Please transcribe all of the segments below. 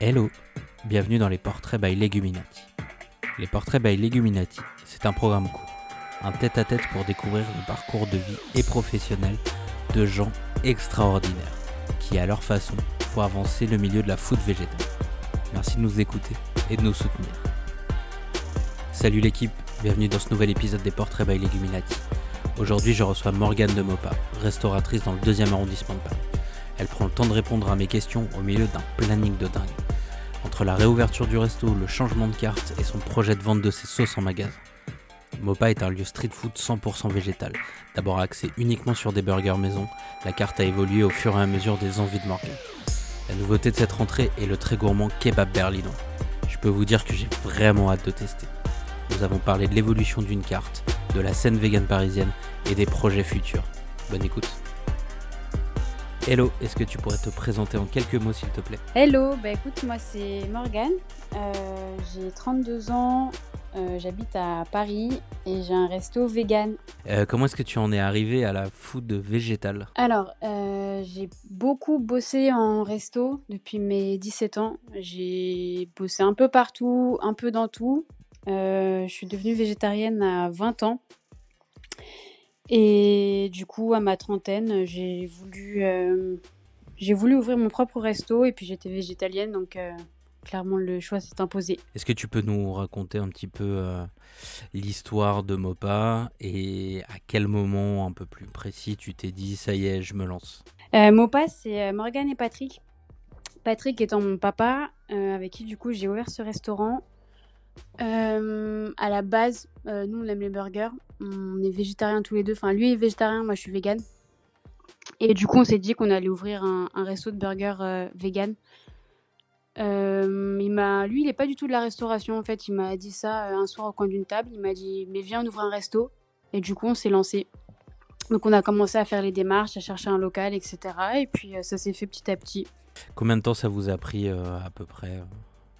Hello, bienvenue dans les portraits by Leguminati. Les portraits by Leguminati, c'est un programme court, un tête-à-tête pour découvrir le parcours de vie et professionnel de gens extraordinaires qui, à leur façon, font avancer le milieu de la food végétale. Merci de nous écouter et de nous soutenir. Salut l'équipe, bienvenue dans ce nouvel épisode des portraits by Leguminati. Aujourd'hui, je reçois Morgane de Mopa, restauratrice dans le deuxième arrondissement de Paris. Elle prend le temps de répondre à mes questions au milieu d'un planning de dingue. Entre la réouverture du resto, le changement de carte et son projet de vente de ses sauces en magasin. Mopa est un lieu street food 100% végétal. D'abord axé uniquement sur des burgers maison, la carte a évolué au fur et à mesure des envies de Morgane. La nouveauté de cette rentrée est le très gourmand kebab berlinois. Je peux vous dire que j'ai vraiment hâte de tester. Nous avons parlé de l'évolution d'une carte, de la scène vegan parisienne et des projets futurs. Bonne écoute. Hello, est-ce que tu pourrais te présenter en quelques mots s'il te plaît? Hello, bah écoute, moi c'est Morgane, euh, j'ai 32 ans, euh, j'habite à Paris et j'ai un resto vegan. Euh, Comment est-ce que tu en es arrivé à la food végétale? Alors, j'ai beaucoup bossé en resto depuis mes 17 ans. J'ai bossé un peu partout, un peu dans tout. Je suis devenue végétarienne à 20 ans. Et du coup, à ma trentaine, j'ai voulu, euh, j'ai voulu ouvrir mon propre resto et puis j'étais végétalienne, donc euh, clairement le choix s'est imposé. Est-ce que tu peux nous raconter un petit peu euh, l'histoire de Mopa et à quel moment un peu plus précis tu t'es dit ça y est, je me lance? Mopa, c'est Morgane et Patrick. Patrick étant mon papa, avec qui du coup j'ai ouvert ce restaurant. Euh, à la base, euh, nous on aime les burgers. On est végétariens tous les deux. Enfin, lui est végétarien, moi je suis végane. Et du coup, on s'est dit qu'on allait ouvrir un, resto de burgers euh, vegan. Euh, il m'a, lui, il n'est pas du tout de la restauration en fait. Il m'a dit ça un soir au coin d'une table. Il m'a dit, mais viens, on ouvre un resto. Et du coup, on s'est lancé. Donc, on a commencé à faire les démarches, à chercher un local, etc. Et puis, ça s'est fait petit à petit. Combien de temps ça vous a pris à peu près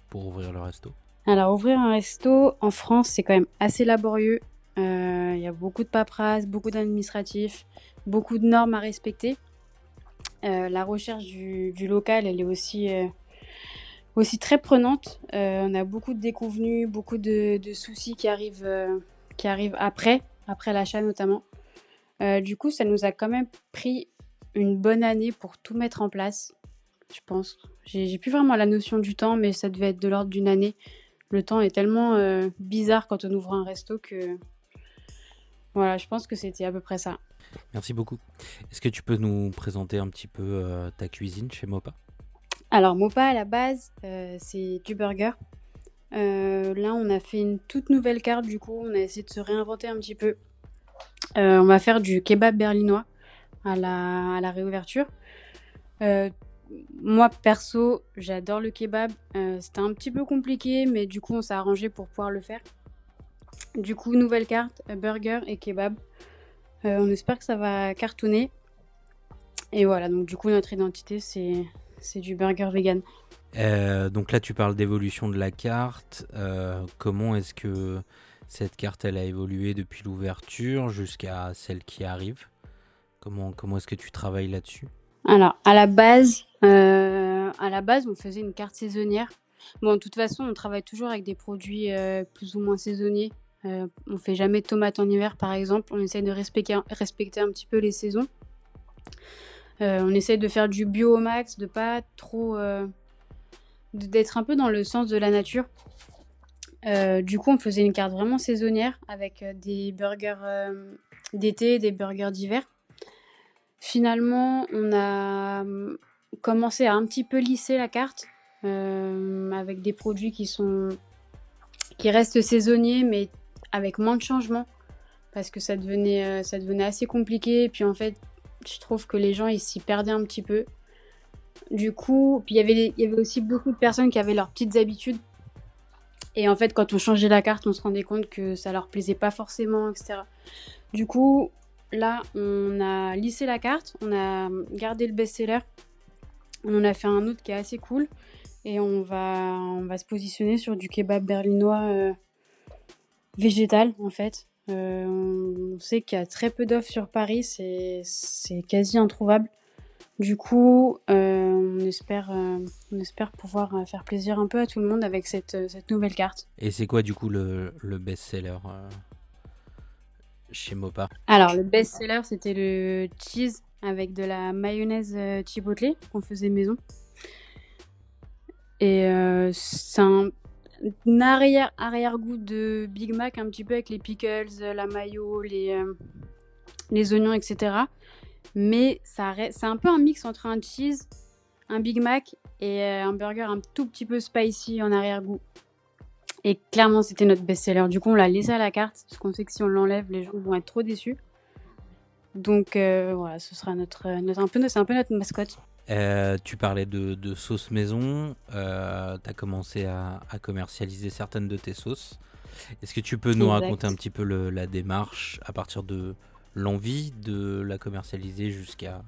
pour ouvrir le resto? Alors, ouvrir un resto en France, c'est quand même assez laborieux. Euh, Il y a beaucoup de paperasse, beaucoup d'administratifs, beaucoup de normes à respecter. Euh, la recherche du, local, elle est aussi, euh, aussi très prenante. On a beaucoup de déconvenus, beaucoup de, de soucis qui arrivent, qui arrivent après, après l'achat notamment. Du coup, ça nous a quand même pris une bonne année pour tout mettre en place, je pense. J'ai plus vraiment la notion du temps, mais ça devait être de l'ordre d'une année. Le temps est tellement euh, bizarre quand on ouvre un resto que... Voilà, je pense que c'était à peu près ça. Merci beaucoup. Est-ce que tu peux nous présenter un petit peu euh, ta cuisine chez Mopa? Alors, Mopa, à la base, euh, c'est du burger. Là, on a fait une toute nouvelle carte, du coup, on a essayé de se réinventer un petit peu. On va faire du kebab berlinois à la, à la réouverture. Moi, perso, j'adore le kebab. Euh, C'était un petit peu compliqué, mais du coup, on s'est arrangé pour pouvoir le faire. Du coup, nouvelle carte, burger et kebab. Euh, on espère que ça va cartonner. Et voilà, donc du coup, notre identité, c'est du burger vegan. Euh, donc là, tu parles d'évolution de la carte. Comment est-ce que cette carte elle a évolué depuis l'ouverture jusqu'à celle qui arrive? Comment, comment est-ce que tu travailles là-dessus? Alors, à la base, euh, à on faisait une carte saisonnière. Bon, de toute façon, on travaille toujours avec des produits euh, plus ou moins saisonniers. Euh, on fait jamais de tomates en hiver, par exemple. On essaye de respecter, un petit peu les saisons. Euh, on essaye de faire du bio au max, de pas trop, d'être un peu dans le sens de la nature. Du coup, on faisait une carte vraiment saisonnière avec des burgers d'été, des burgers d'hiver. Finalement, on a hum, commencé à un petit peu lisser la carte euh, avec des produits qui sont qui restent saisonniers mais avec moins de changements parce que ça devenait euh, ça devenait assez compliqué. Et puis en fait je trouve que les gens ils s'y perdaient un petit peu. Du coup puis il y avait il y avait aussi beaucoup de personnes qui avaient leurs petites habitudes. Et en fait quand on changeait la carte on se rendait compte que ça leur plaisait pas forcément etc du coup là on a lissé la carte on a gardé le best-seller on a fait un autre qui est assez cool et on va, se positionner sur du kebab berlinois euh, végétal en fait. Euh, on sait qu'il y a très peu d'offres sur Paris, c'est quasi introuvable. Du coup, on, espère, on espère pouvoir faire plaisir un peu à tout le monde avec cette, nouvelle carte. Et c'est quoi du coup le best-seller chez Mopa Alors, le best-seller, c'était le cheese avec de la mayonnaise chipotle qu'on faisait maison. Et c'est un, arrière, arrière-goût de Big Mac, un petit peu avec les pickles, la mayo, les, les oignons, etc. Mais ça c'est un peu un mix entre un cheese, un Big Mac et un burger un tout petit peu spicy en arrière-goût. Et clairement, c'était notre best-seller. Du coup, on l'a laissé à la carte, parce qu'on sait que si on l'enlève, les gens vont être trop déçus. Donc voilà, ce sera notre, notre un peu, c'est un peu notre mascotte. Euh, tu parlais de, sauce maison. Euh, tu as commencé à, commercialiser certaines de tes sauces. Est-ce que tu peux nous raconter un petit peu la démarche à partir de l'envie de la commercialiser jusqu'à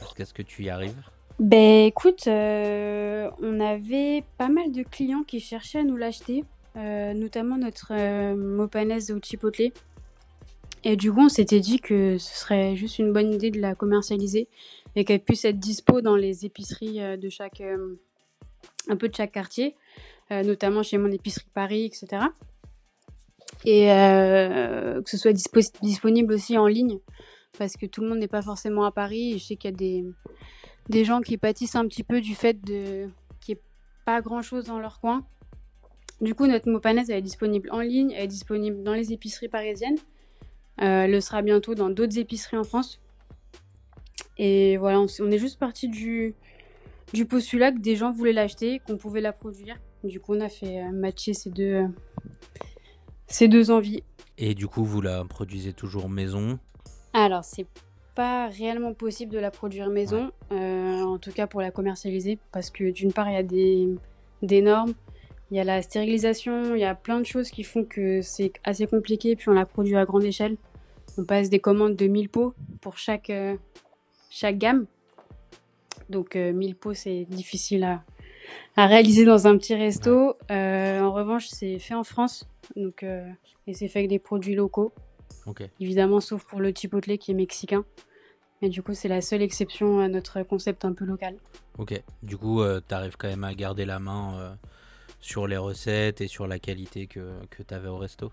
jusqu'à ce que tu y arrives? Ben écoute, euh, on avait pas mal de clients qui cherchaient à nous l'acheter, notamment notre mopanaise au chipotle. Et du coup, on s'était dit que ce serait juste une bonne idée de la commercialiser et qu'elle puisse être dispo dans les épiceries euh, de chaque, euh, un peu de chaque quartier, euh, notamment chez mon épicerie Paris, etc. Et que ce soit disponible aussi en ligne, parce que tout le monde n'est pas forcément à Paris. Et je sais qu'il y a des, des gens qui pâtissent un petit peu du fait qu'il n'y ait pas grand-chose dans leur coin. Du coup, notre mopanaise, elle est disponible en ligne, elle est disponible dans les épiceries parisiennes. elle le sera bientôt dans d'autres épiceries en France. Et voilà, on, est juste parti du, du postulat que des gens voulaient l'acheter, qu'on pouvait la produire. Du coup, on a fait euh, matcher ces deux, euh, ces deux envies. Et du coup, vous la produisez toujours maison? Alors, c'est pas réellement possible de la produire maison, euh, en tout cas pour la commercialiser, parce que d'une part, il y a des, des normes, il y a la stérilisation, il y a plein de choses qui font que c'est assez compliqué, puis on la produit à grande échelle. On passe des commandes de 1000 pots pour chaque, chaque gamme. Donc 1000 euh, pots, c'est difficile à, réaliser dans un petit resto. Euh, en revanche, c'est fait en France. Donc, euh, et c'est fait avec des produits locaux. Évidemment, sauf pour le chipotle qui est mexicain. Mais du coup, c'est la seule exception à notre concept un peu local. Ok. Du coup, tu arrives quand même à garder la main sur les recettes et sur la qualité que, que tu avais au resto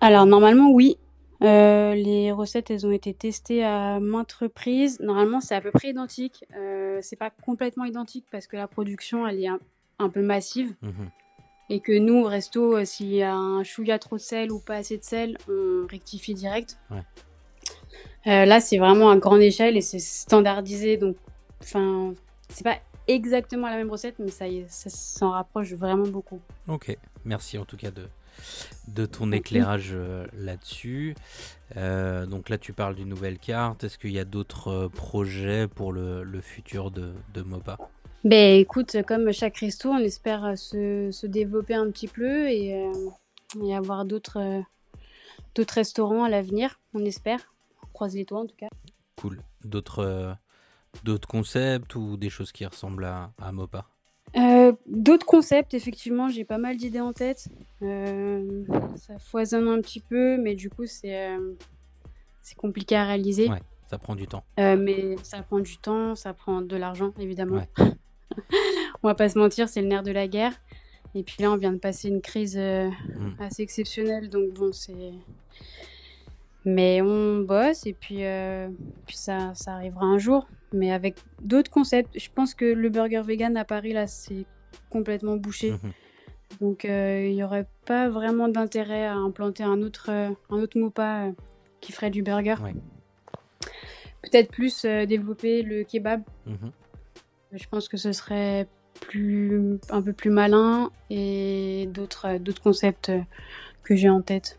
Alors, normalement, oui. Euh, les recettes, elles ont été testées à maintes reprises. Normalement, c'est à peu près identique. Euh, c'est pas complètement identique parce que la production, elle est un, peu massive. Mhm. Et que nous, au resto, euh, s'il y a un chouïa trop de sel ou pas assez de sel, on rectifie direct. là, c'est vraiment à grande échelle et c'est standardisé. Donc, enfin, c'est pas exactement la même recette, mais ça, ça s'en rapproche vraiment beaucoup. Ok, merci en tout cas de, de ton éclairage euh, là-dessus. Euh, donc là, tu parles d'une nouvelle carte. Est-ce qu'il y a d'autres euh, projets pour le, futur de, de MOPA? Ben, écoute, comme chaque resto, on espère se, développer un petit peu et, avoir d'autres d'autres restaurants à l'avenir, on espère. On croise les toits en tout cas. Cool. D'autres d'autres concepts ou des choses qui ressemblent à, à MOPA euh, d'autres concepts, effectivement, j'ai pas mal d'idées en tête. Euh, ça foisonne un petit peu, mais du coup, c'est euh, compliqué à réaliser. Ouais, ça prend du temps. mais ça prend du temps, ça prend de l'argent, évidemment. on va pas se mentir, c'est le nerf de la guerre. Et puis là, on vient de passer une crise mm. assez exceptionnelle, donc bon, c'est. Mais on bosse et puis, puis ça, ça arrivera un jour mais avec d'autres concepts. Je pense que le burger vegan à Paris, là, c'est complètement bouché. Mhm. Donc, euh, il n'y aurait pas vraiment d'intérêt à implanter un autre, euh, un autre MOPA euh, qui ferait du burger. Peut-être plus développer le kebab. Mhm. Je pense que ce serait plus, un peu plus malin et d'autres, d'autres concepts que j'ai en tête.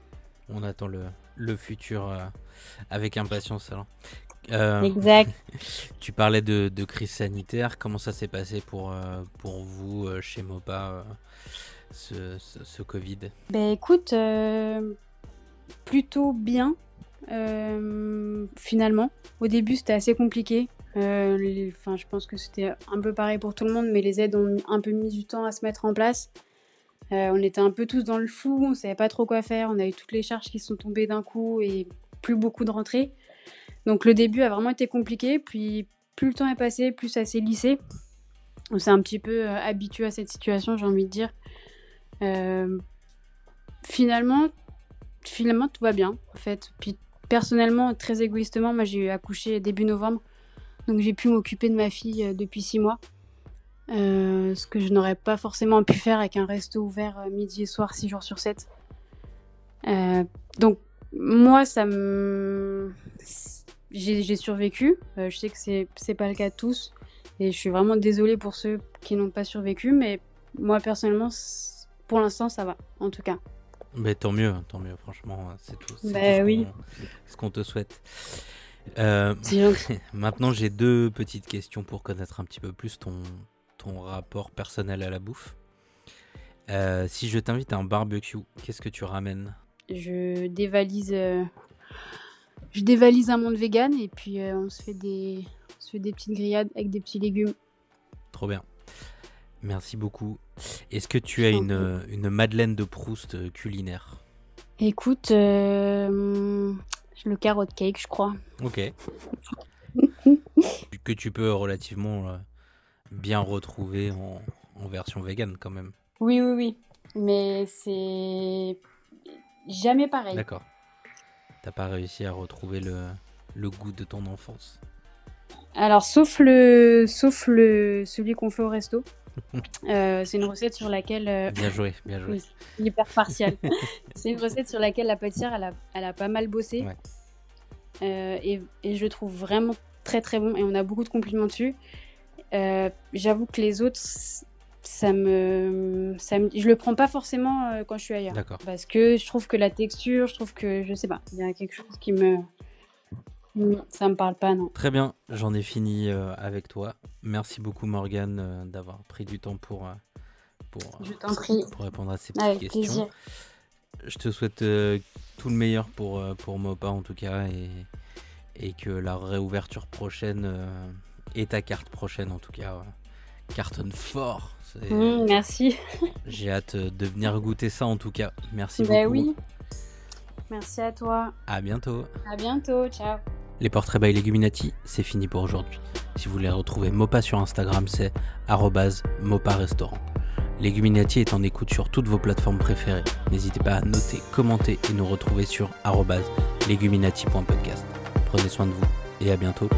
On attend le, le futur avec impatience alors. Euh, exact. tu parlais de, crise sanitaire. Comment ça s'est passé pour, euh, pour vous euh, chez Mopa, ce, ce, Covid? Ben écoute, plutôt bien. finalement, au début c'était assez compliqué. Enfin, je pense que c'était un peu pareil pour tout le monde, mais les aides ont un peu mis du temps à se mettre en place. On était un peu tous dans le flou, on savait pas trop quoi faire. On a eu toutes les charges qui sont tombées d'un coup et plus beaucoup de rentrées. Donc le début a vraiment été compliqué, puis plus le temps est passé, plus ça s'est lissé. On s'est un petit peu habitué à cette situation, j'ai envie de dire. finalement, finalement, tout va bien, en fait. Puis personnellement, très égoïstement, moi j'ai accouché début novembre. Donc j'ai pu m'occuper de ma fille depuis six mois. Ce que je n'aurais pas forcément pu faire avec un resto ouvert midi et soir, six jours sur 7. donc moi, ça me. J'ai survécu. Euh, je sais que c'est pas le cas de tous. Et je suis vraiment désolée pour ceux qui n'ont pas survécu. Mais moi, personnellement, pour l'instant, ça va, en tout cas. Mais tant mieux, tant mieux, franchement, c'est tout. Bah, oui. Ce qu'on te souhaite. Euh, maintenant, j'ai deux petites questions pour connaître un petit peu plus ton, ton rapport personnel à la bouffe. Euh, si je t'invite à un barbecue, qu'est-ce que tu ramènes? Je dévalise, euh, je dévalise un monde vegan et puis euh, on, se fait des, on se fait des petites grillades avec des petits légumes. Trop bien. Merci beaucoup. Est-ce que tu as une, une, Madeleine de Proust culinaire? Écoute, le carotte cake, je crois. Ok. que tu peux relativement bien retrouver en, en version vegan quand même. Oui, oui, oui. Mais c'est Jamais pareil. D'accord. T'as pas réussi à retrouver le, le goût de ton enfance Alors, sauf le, sauf le, celui qu'on fait au resto. Euh, c'est une recette sur laquelle. Euh, bien joué, bien joué. hyper partial. c'est une recette sur laquelle la pâtissière, elle a, elle a pas mal bossé. Euh, et, et, je le trouve vraiment très très bon. Et on a beaucoup de compliments dessus. J'avoue que les autres, ça me, ça me, je le prends pas forcément euh, quand je suis ailleurs. D'accord. Parce que je trouve que la texture, je trouve que, je sais pas, il y a quelque chose qui me, ça me parle pas, non. Très bien, j'en ai fini euh, avec toi. Merci beaucoup Morgane euh, d'avoir pris du temps pour, pour, pour répondre à ces petites questions. Plaisir. Je te souhaite tout le meilleur pour, pour Mopa en tout cas et, et que la réouverture prochaine et ta carte prochaine en tout cas cartonne fort. Mmh, merci. J'ai hâte de venir goûter ça en tout cas. Merci bah beaucoup. oui. Merci à toi. À bientôt. À bientôt. Ciao. Les portraits by Leguminati, c'est fini pour aujourd'hui. Si vous voulez retrouver Mopa sur Instagram, c'est Mopa Restaurant. Leguminati est en écoute sur toutes vos plateformes préférées. N'hésitez pas à noter, commenter et nous retrouver sur leguminati.podcast. Prenez soin de vous et à bientôt